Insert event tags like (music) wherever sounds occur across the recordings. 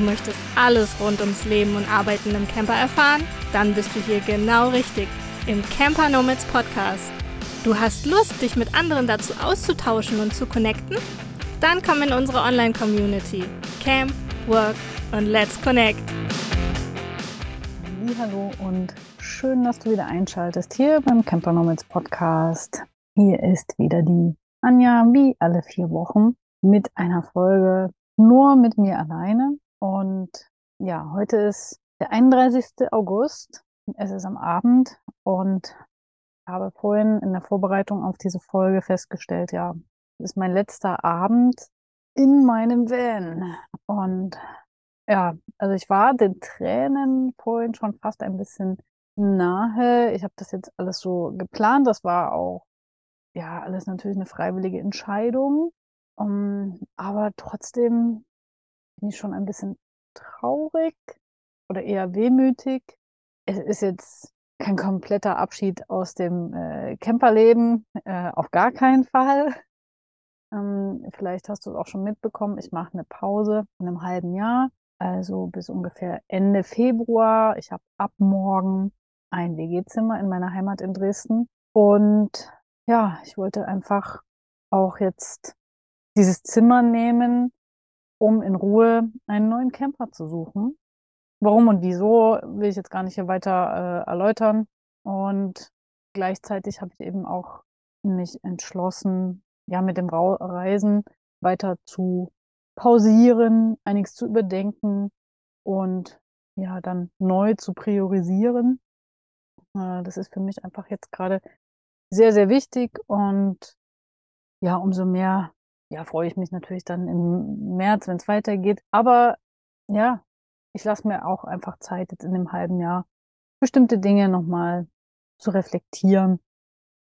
Du möchtest alles rund ums Leben und Arbeiten im Camper erfahren? Dann bist du hier genau richtig im Camper Nomads Podcast. Du hast Lust, dich mit anderen dazu auszutauschen und zu connecten? Dann komm in unsere Online-Community. Camp, Work und Let's Connect. Hallo und schön, dass du wieder einschaltest hier beim Camper Nomads Podcast. Hier ist wieder die Anja, wie alle vier Wochen, mit einer Folge nur mit mir alleine. Und ja, heute ist der 31. August. Es ist am Abend und habe vorhin in der Vorbereitung auf diese Folge festgestellt, ja, es ist mein letzter Abend in meinem Van. Und ja, also ich war den Tränen vorhin schon fast ein bisschen nahe. Ich habe das jetzt alles so geplant. Das war auch, ja, alles natürlich eine freiwillige Entscheidung. Um, aber trotzdem bin ich schon ein bisschen traurig oder eher wehmütig. Es ist jetzt kein kompletter Abschied aus dem äh, Camperleben, äh, auf gar keinen Fall. Ähm, vielleicht hast du es auch schon mitbekommen, ich mache eine Pause in einem halben Jahr, also bis ungefähr Ende Februar. Ich habe ab morgen ein WG-Zimmer in meiner Heimat in Dresden. Und ja, ich wollte einfach auch jetzt dieses Zimmer nehmen, um in Ruhe einen neuen Camper zu suchen. Warum und wieso will ich jetzt gar nicht hier weiter äh, erläutern. Und gleichzeitig habe ich eben auch mich entschlossen, ja, mit dem Reisen weiter zu pausieren, einiges zu überdenken und ja, dann neu zu priorisieren. Äh, das ist für mich einfach jetzt gerade sehr, sehr wichtig und ja, umso mehr ja, freue ich mich natürlich dann im März, wenn es weitergeht. Aber ja, ich lasse mir auch einfach Zeit, jetzt in dem halben Jahr bestimmte Dinge nochmal zu reflektieren.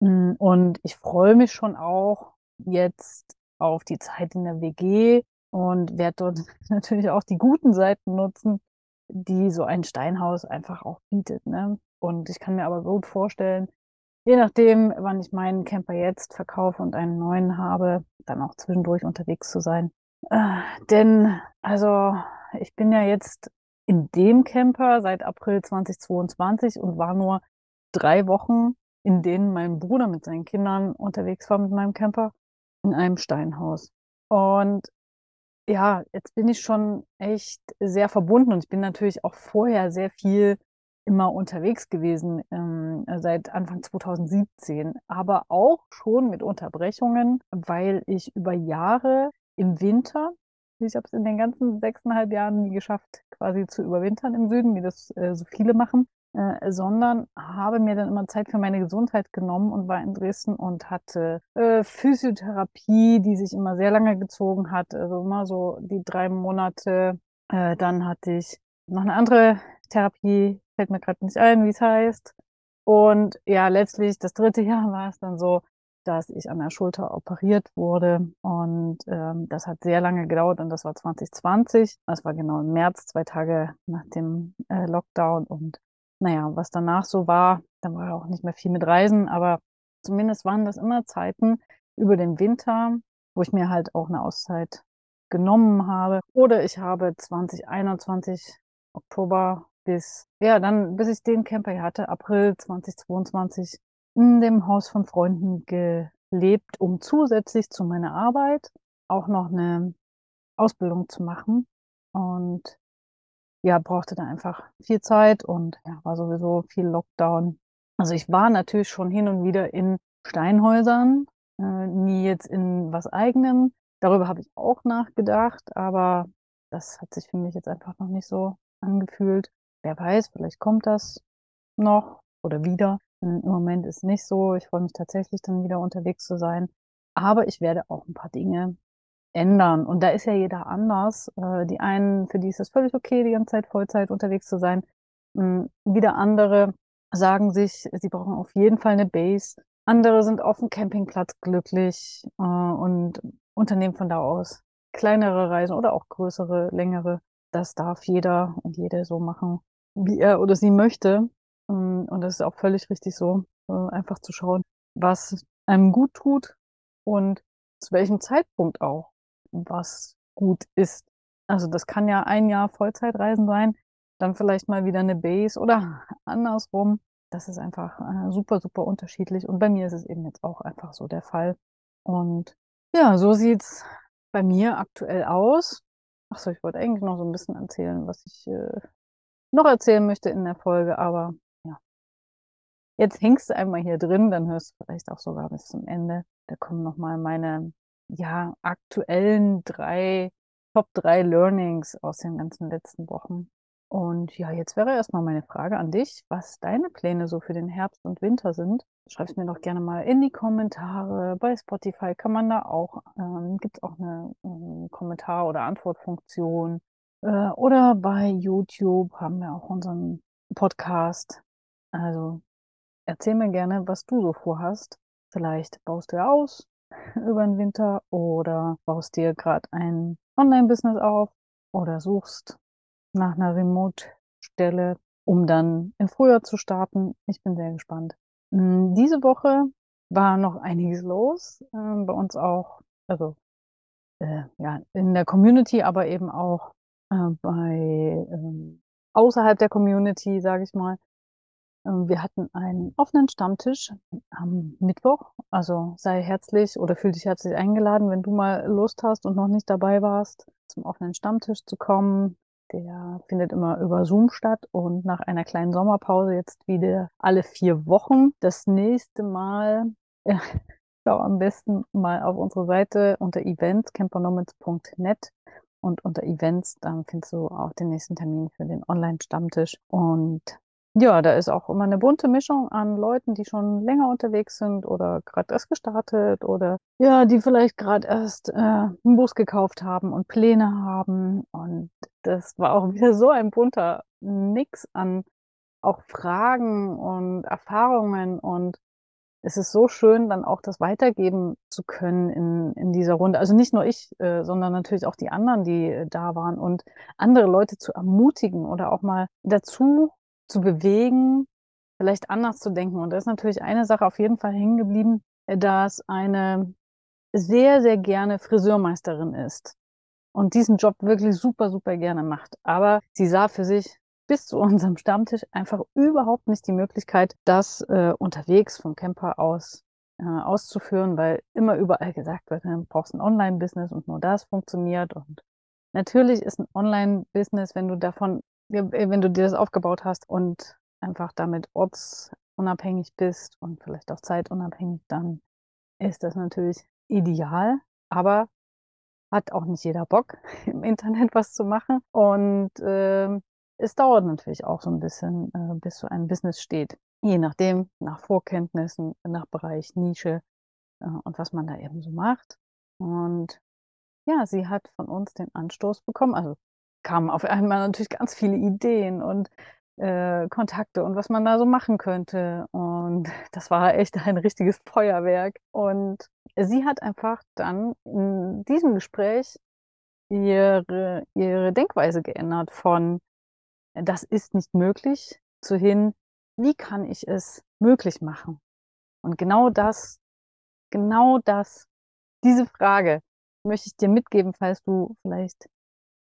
Hm, und ich freue mich schon auch jetzt auf die Zeit in der WG und werde dort (laughs) natürlich auch die guten Seiten nutzen, die so ein Steinhaus einfach auch bietet. Ne? Und ich kann mir aber gut vorstellen, je nachdem, wann ich meinen Camper jetzt verkaufe und einen neuen habe, dann auch zwischendurch unterwegs zu sein. Äh, denn, also, ich bin ja jetzt in dem Camper seit April 2022 und war nur drei Wochen, in denen mein Bruder mit seinen Kindern unterwegs war mit meinem Camper in einem Steinhaus. Und ja, jetzt bin ich schon echt sehr verbunden und ich bin natürlich auch vorher sehr viel immer unterwegs gewesen ähm, seit Anfang 2017, aber auch schon mit Unterbrechungen, weil ich über Jahre im Winter, ich habe es in den ganzen sechseinhalb Jahren nie geschafft, quasi zu überwintern im Süden, wie das äh, so viele machen, äh, sondern habe mir dann immer Zeit für meine Gesundheit genommen und war in Dresden und hatte äh, Physiotherapie, die sich immer sehr lange gezogen hat, also immer so die drei Monate. Äh, dann hatte ich noch eine andere Therapie, fällt mir gerade nicht ein, wie es heißt. Und ja, letztlich das dritte (laughs) Jahr war es dann so, dass ich an der Schulter operiert wurde. Und ähm, das hat sehr lange gedauert und das war 2020. Das war genau im März, zwei Tage nach dem äh, Lockdown. Und naja, was danach so war, dann war auch nicht mehr viel mit Reisen, aber zumindest waren das immer Zeiten über den Winter, wo ich mir halt auch eine Auszeit genommen habe. Oder ich habe 2021 Oktober bis, ja, dann, bis ich den Camper hatte, April 2022, in dem Haus von Freunden gelebt, um zusätzlich zu meiner Arbeit auch noch eine Ausbildung zu machen. Und ja, brauchte da einfach viel Zeit und ja, war sowieso viel Lockdown. Also ich war natürlich schon hin und wieder in Steinhäusern, äh, nie jetzt in was eigenem. Darüber habe ich auch nachgedacht, aber das hat sich für mich jetzt einfach noch nicht so angefühlt. Wer weiß, vielleicht kommt das noch oder wieder. Im Moment ist nicht so. Ich freue mich tatsächlich dann wieder unterwegs zu sein. Aber ich werde auch ein paar Dinge ändern. Und da ist ja jeder anders. Äh, die einen, für die ist es völlig okay, die ganze Zeit Vollzeit unterwegs zu sein. Hm, wieder andere sagen sich, sie brauchen auf jeden Fall eine Base. Andere sind auf dem Campingplatz glücklich äh, und unternehmen von da aus kleinere Reisen oder auch größere, längere. Das darf jeder und jede so machen, wie er oder sie möchte. Ähm, und das ist auch völlig richtig so, äh, einfach zu schauen, was einem gut tut und zu welchem Zeitpunkt auch, was gut ist. Also das kann ja ein Jahr Vollzeitreisen sein, dann vielleicht mal wieder eine Base oder (laughs) andersrum. Das ist einfach äh, super, super unterschiedlich. Und bei mir ist es eben jetzt auch einfach so der Fall. Und ja, so sieht's bei mir aktuell aus. Achso, ich wollte eigentlich noch so ein bisschen erzählen, was ich äh, noch erzählen möchte in der Folge, aber ja. Jetzt hängst du einmal hier drin, dann hörst du vielleicht auch sogar bis zum Ende. Da kommen nochmal meine, ja, aktuellen drei, Top drei Learnings aus den ganzen letzten Wochen. Und ja, jetzt wäre erstmal meine Frage an dich, was deine Pläne so für den Herbst und Winter sind. Schreib es mir doch gerne mal in die Kommentare. Bei Spotify kann man da auch, ähm, gibt es auch eine ähm, Kommentar- oder Antwortfunktion. Äh, oder bei YouTube haben wir auch unseren Podcast. Also erzähl mir gerne, was du so vorhast. Vielleicht baust du aus (laughs) über den Winter oder baust dir gerade ein Online-Business auf oder suchst nach einer Remote-Stelle, um dann im Frühjahr zu starten. Ich bin sehr gespannt. Hm, diese Woche war noch einiges los, äh, bei uns auch, also äh, ja, in der Community, aber eben auch äh, bei ähm, außerhalb der Community, sage ich mal. Ähm, wir hatten einen offenen Stammtisch am Mittwoch. Also sei herzlich oder fühl dich herzlich eingeladen, wenn du mal Lust hast und noch nicht dabei warst, zum offenen Stammtisch zu kommen. Der findet immer über Zoom statt und nach einer kleinen Sommerpause jetzt wieder alle vier Wochen. Das nächste Mal, ja, (laughs) schau am besten mal auf unsere Seite unter events, campernomads.net und unter Events, dann findest du auch den nächsten Termin für den Online-Stammtisch. Und ja, da ist auch immer eine bunte Mischung an Leuten, die schon länger unterwegs sind oder gerade erst gestartet oder ja, die vielleicht gerade erst äh, einen Bus gekauft haben und Pläne haben. Und das war auch (laughs) wieder so ein bunter Mix an auch Fragen und Erfahrungen und es ist so schön, dann auch das weitergeben zu können in, in dieser Runde. Also nicht nur ich, äh, sondern natürlich auch die anderen, die äh, da waren und andere Leute zu ermutigen oder auch mal dazu zu bewegen, vielleicht anders zu denken. Und da ist natürlich eine Sache auf jeden Fall hängen geblieben, dass eine sehr, sehr gerne Friseurmeisterin ist und diesen Job wirklich super, super gerne macht. Aber sie sah für sich bis zu unserem Stammtisch einfach überhaupt nicht die Möglichkeit, das äh, unterwegs vom Camper aus äh, auszuführen, weil immer überall gesagt wird, du brauchst ein Online-Business und nur das funktioniert. Und natürlich ist ein Online-Business, wenn du davon äh, wenn du dir das aufgebaut hast und einfach damit ortsunabhängig bist und vielleicht auch zeitunabhängig, dann ist das natürlich ideal. Aber hat auch nicht jeder Bock, (laughs) im Internet was zu machen. Und äh, es dauert natürlich auch so ein bisschen, äh, bis so ein Business steht. Je nachdem, nach Vorkenntnissen, nach Bereich, Nische äh, und was man da eben so macht. Und ja, sie hat von uns den Anstoß bekommen, also kamen auf einmal natürlich ganz viele Ideen und äh, Kontakte und was man da so machen könnte. Und (laughs) das war echt ein richtiges Feuerwerk. Und sie hat einfach dann in diesem Gespräch ihre, ihre Denkweise geändert von, das ist nicht möglich, zu hin, wie kann ich es möglich machen? Und genau das, genau das, diese Frage möchte ich dir mitgeben, falls du vielleicht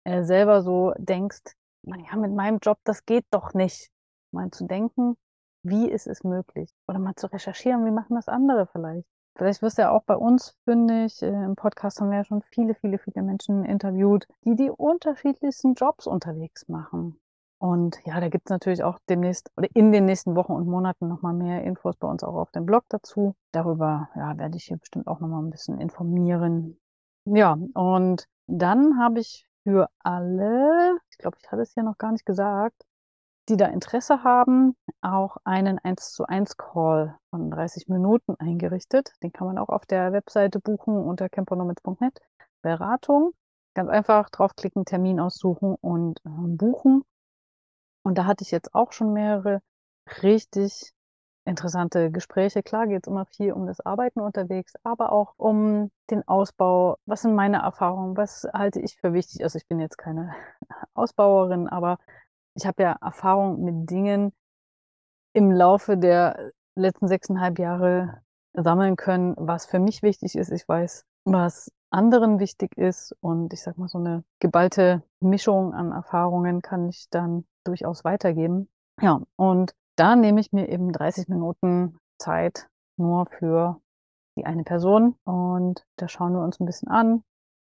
äh, selber so denkst, man, ja, mit meinem Job, das geht doch nicht. Mal zu denken, wie ist es möglich? Oder mal zu recherchieren, wie machen das andere vielleicht? Vielleicht wirst du ja auch bei uns fündig. Äh, Im Podcast haben wir ja schon viele, viele, viele Menschen interviewt, die die unterschiedlichsten Jobs unterwegs machen. Und ja, da gibt es natürlich auch demnächst oder in den nächsten Wochen und Monaten nochmal mehr Infos bei uns auch auf dem Blog dazu. Darüber ja, werde ich hier bestimmt auch nochmal ein bisschen informieren. Ja, und dann habe ich für alle, ich glaube, ich hatte es hier noch gar nicht gesagt, die da Interesse haben, auch einen 1 zu 1 Call von 30 Minuten eingerichtet. Den kann man auch auf der Webseite buchen unter campernomads.net. Beratung. Ganz einfach draufklicken, Termin aussuchen und äh, buchen. Und da hatte ich jetzt auch schon mehrere richtig interessante Gespräche. Klar geht es immer viel um das Arbeiten unterwegs, aber auch um den Ausbau. Was sind meine Erfahrungen? Was halte ich für wichtig? Also ich bin jetzt keine (laughs) Ausbauerin, aber ich habe ja Erfahrung mit Dingen im Laufe der letzten sechseinhalb Jahre sammeln können, was für mich wichtig ist. Ich weiß, was anderen wichtig ist. Und ich sag mal, so eine geballte Mischung an Erfahrungen kann ich dann durchaus weitergeben. Ja, und da nehme ich mir eben 30 Minuten Zeit nur für die eine Person. Und da schauen wir uns ein bisschen an,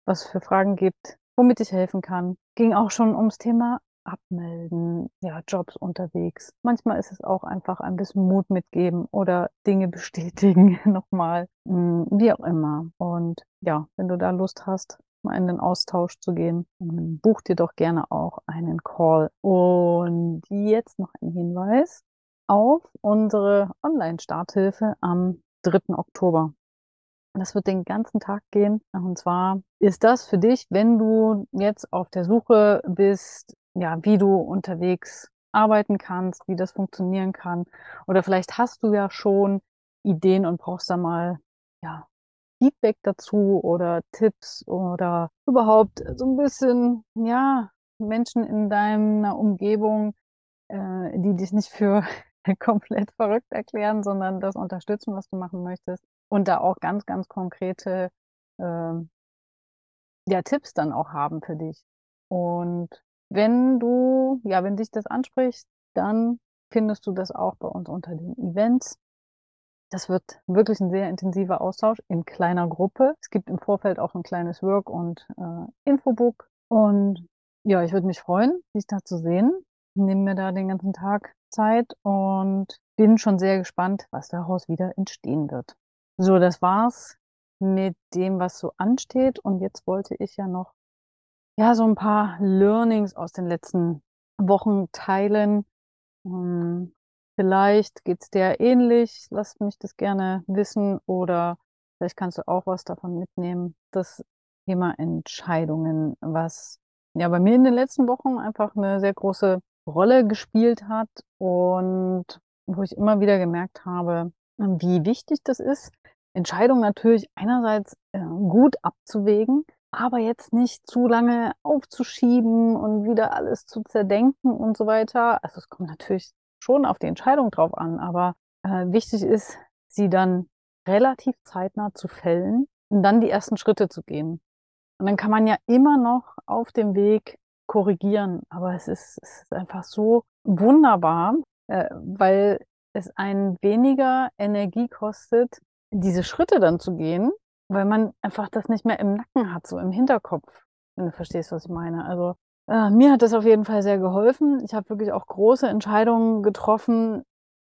was es für Fragen gibt, womit ich helfen kann. Ging auch schon ums Thema abmelden, ja, Jobs unterwegs. Manchmal ist es auch einfach ein bisschen Mut mitgeben oder Dinge bestätigen (laughs) nochmal, hm, wie auch immer. Und ja, wenn du da Lust hast, in den Austausch zu gehen, buch dir doch gerne auch einen Call. Und jetzt noch ein Hinweis auf unsere Online-Starthilfe am 3. Oktober. Das wird den ganzen Tag gehen. Und zwar ist das für dich, wenn du jetzt auf der Suche bist, ja, wie du unterwegs arbeiten kannst, wie das funktionieren kann. Oder vielleicht hast du ja schon Ideen und brauchst da mal, ja, Feedback dazu oder Tipps oder überhaupt so ein bisschen, ja, Menschen in deiner Umgebung, äh, die dich nicht für (laughs) komplett verrückt erklären, sondern das unterstützen, was du machen möchtest. Und da auch ganz, ganz konkrete ähm, ja, Tipps dann auch haben für dich. Und wenn du, ja, wenn dich das anspricht, dann findest du das auch bei uns unter den Events. Das wird wirklich ein sehr intensiver Austausch in kleiner Gruppe. Es gibt im Vorfeld auch ein kleines Work- und äh, Infobook. Und ja, ich würde mich freuen, dich da zu sehen. Nehme mir da den ganzen Tag Zeit und bin schon sehr gespannt, was daraus wieder entstehen wird. So, das war's mit dem, was so ansteht. Und jetzt wollte ich ja noch ja, so ein paar Learnings aus den letzten Wochen teilen. Hm, vielleicht geht's dir ähnlich. Lass mich das gerne wissen oder vielleicht kannst du auch was davon mitnehmen. Das Thema Entscheidungen, was ja bei mir in den letzten Wochen einfach eine sehr große Rolle gespielt hat und wo ich immer wieder gemerkt habe, wie wichtig das ist, Entscheidungen natürlich einerseits äh, gut abzuwägen, aber jetzt nicht zu lange aufzuschieben und wieder alles zu zerdenken und so weiter. Also es kommt natürlich schon auf die Entscheidung drauf an, aber äh, wichtig ist, sie dann relativ zeitnah zu fällen und dann die ersten Schritte zu gehen. Und dann kann man ja immer noch auf dem Weg korrigieren, aber es ist, es ist einfach so wunderbar, äh, weil es einen weniger Energie kostet, diese Schritte dann zu gehen, weil man einfach das nicht mehr im Nacken hat, so im Hinterkopf, wenn du verstehst, was ich meine. Also äh, mir hat das auf jeden Fall sehr geholfen. Ich habe wirklich auch große Entscheidungen getroffen,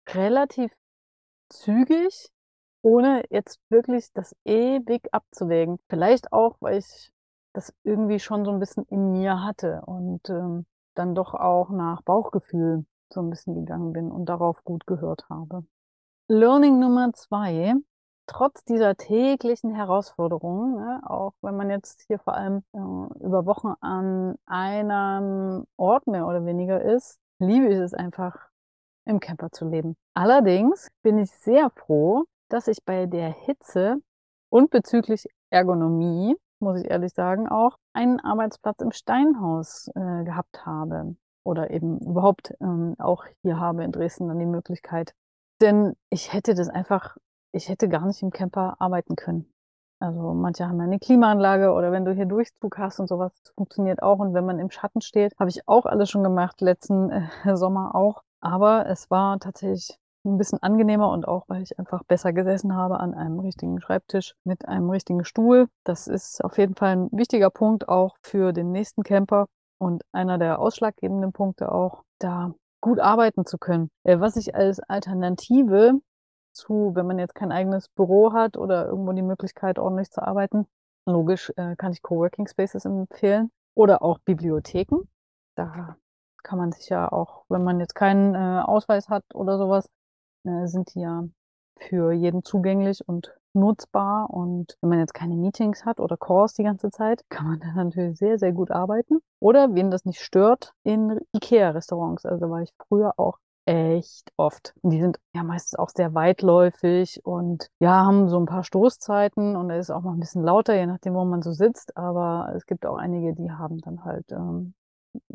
relativ zügig, ohne jetzt wirklich das ewig abzuwägen. Vielleicht auch, weil ich das irgendwie schon so ein bisschen in mir hatte und ähm, dann doch auch nach Bauchgefühl so ein bisschen gegangen bin und darauf gut gehört habe. Learning Nummer zwei trotz dieser täglichen Herausforderungen, ne, auch wenn man jetzt hier vor allem äh, über Wochen an einem Ort mehr oder weniger ist, liebe ich es einfach, im Camper zu leben. Allerdings bin ich sehr froh, dass ich bei der Hitze und bezüglich Ergonomie, muss ich ehrlich sagen, auch einen Arbeitsplatz im Steinhaus äh, gehabt habe oder eben überhaupt ähm, auch hier habe in Dresden dann die Möglichkeit. Denn ich hätte das einfach ich hätte gar nicht im Camper arbeiten können. Also manche haben ja eine Klimaanlage oder wenn du hier Durchzug hast und sowas, funktioniert auch. Und wenn man im Schatten steht, habe ich auch alles schon gemacht, letzten äh, (laughs) Sommer auch. Aber es war tatsächlich ein bisschen angenehmer und auch, weil ich einfach besser gesessen habe an einem richtigen Schreibtisch mit einem richtigen Stuhl. Das ist auf jeden Fall ein wichtiger Punkt auch für den nächsten Camper und einer der ausschlaggebenden Punkte auch, da gut arbeiten zu können. Äh, was ich als Alternative zu, wenn man jetzt kein eigenes Büro hat oder irgendwo die Möglichkeit, ordentlich zu arbeiten. Logisch äh, kann ich Coworking Spaces empfehlen oder auch Bibliotheken. Da kann man sich ja auch, wenn man jetzt keinen äh, Ausweis hat oder sowas, äh, sind die ja für jeden zugänglich und nutzbar. Und wenn man jetzt keine Meetings hat oder Calls die ganze Zeit, (laughs) kann man da natürlich sehr, sehr gut arbeiten. Oder, wen das nicht stört, in IKEA-Restaurants. Also da war ich früher auch echt oft. Die sind ja meistens auch sehr weitläufig und ja, haben so ein paar Stoßzeiten und es ist auch mal ein bisschen lauter, je nachdem, wo man so sitzt. Aber es gibt auch einige, die haben dann halt ähm,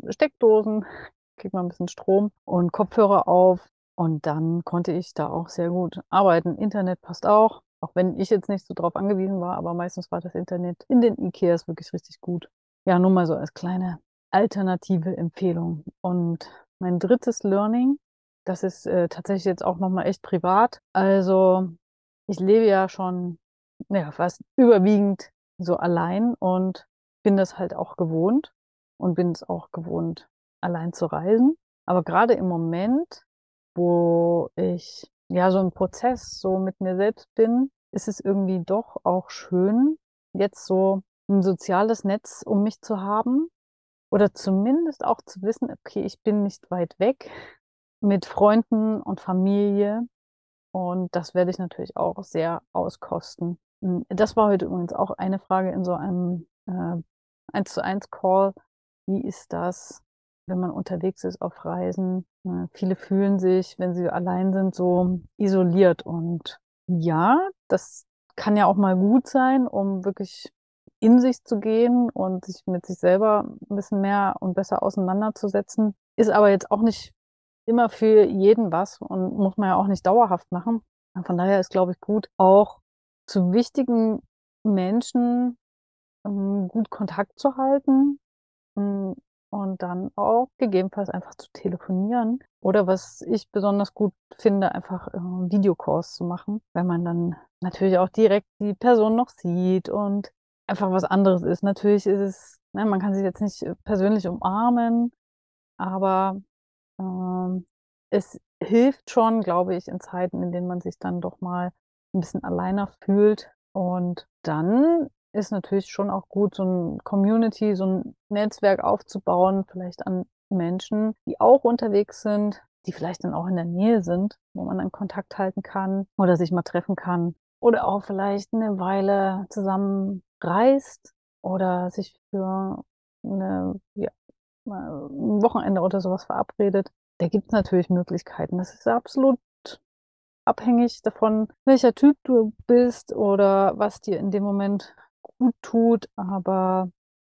Steckdosen, (laughs) kriegt man ein bisschen Strom und Kopfhörer auf. Und dann konnte ich da auch sehr gut arbeiten. Internet passt auch. Auch wenn ich jetzt nicht so drauf angewiesen war, aber meistens war das Internet in den Ikeas wirklich richtig gut. Ja, nur mal so als kleine alternative Empfehlung. Und mein drittes Learning, das ist äh, tatsächlich jetzt auch nochmal echt privat. Also ich lebe ja schon ja, fast überwiegend so allein und bin das halt auch gewohnt und bin es auch gewohnt, allein zu reisen. Aber gerade im Moment, wo ich ja so im Prozess so mit mir selbst bin, ist es irgendwie doch auch schön, jetzt so ein soziales Netz um mich zu haben oder zumindest auch zu wissen, okay, ich bin nicht weit weg mit Freunden und Familie und das werde ich natürlich auch sehr auskosten. Hm, das war heute übrigens auch eine Frage in so einem äh, 1 zu 1 Call. Wie ist das, wenn man unterwegs ist auf Reisen? Äh, viele fühlen sich, wenn sie allein sind, so isoliert. Und ja, das kann ja auch mal gut sein, um wirklich in sich zu gehen und sich mit sich selber ein bisschen mehr und besser auseinanderzusetzen. Ist aber jetzt auch nicht immer für jeden was und muss man ja auch nicht dauerhaft machen. Von daher ist, glaube ich, gut, auch zu wichtigen Menschen ähm, gut Kontakt zu halten hm, und dann auch gegebenenfalls einfach zu telefonieren. Oder was ich besonders gut finde, einfach äh, Videocalls zu machen, weil man dann natürlich auch direkt die Person noch sieht und einfach was anderes ist. Natürlich ist es, ne, man kann sich jetzt nicht äh, persönlich umarmen, aber ähm, es hilft schon, glaube ich, in Zeiten, in denen man sich dann doch mal ein bisschen alleiner fühlt. Und dann ist natürlich schon auch gut, so ein Community, so ein Netzwerk aufzubauen, vielleicht an Menschen, die auch unterwegs sind, die vielleicht dann auch in der Nähe sind, wo man dann Kontakt halten kann oder sich mal treffen kann oder auch vielleicht eine Weile zusammen reist oder sich für eine, ja, ein Wochenende oder sowas verabredet. Da gibt es natürlich Möglichkeiten. Das ist absolut abhängig davon, welcher Typ du bist oder was dir in dem Moment gut tut. Aber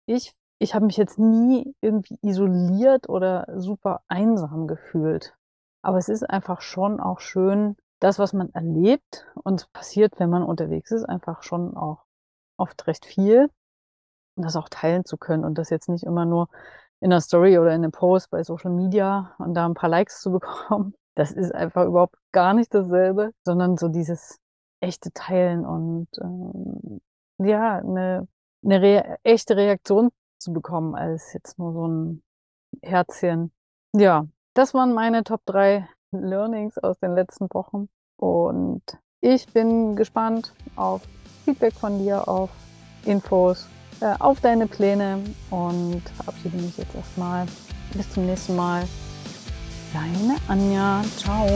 ich, ich habe mich jetzt nie irgendwie isoliert oder super einsam gefühlt. Aber es ist einfach schon auch schön, das, was man erlebt und passiert, wenn man unterwegs ist, einfach schon auch oft recht viel. Das auch teilen zu können und das jetzt nicht immer nur in einer Story oder in einem Post bei Social Media und da ein paar Likes zu (laughs) bekommen, das ist einfach überhaupt gar nicht dasselbe, sondern so dieses echte Teilen und ähm, ja, eine, eine Re echte Reaktion zu bekommen, als jetzt nur so ein Herzchen. Ja, das waren meine Top 3 Learnings aus den letzten Wochen. Und ich bin gespannt auf Feedback von dir, auf Infos, äh, auf deine Pläne und verabschiede mich jetzt erstmal. Bis zum nächsten Mal. Deine Anja. Ciao.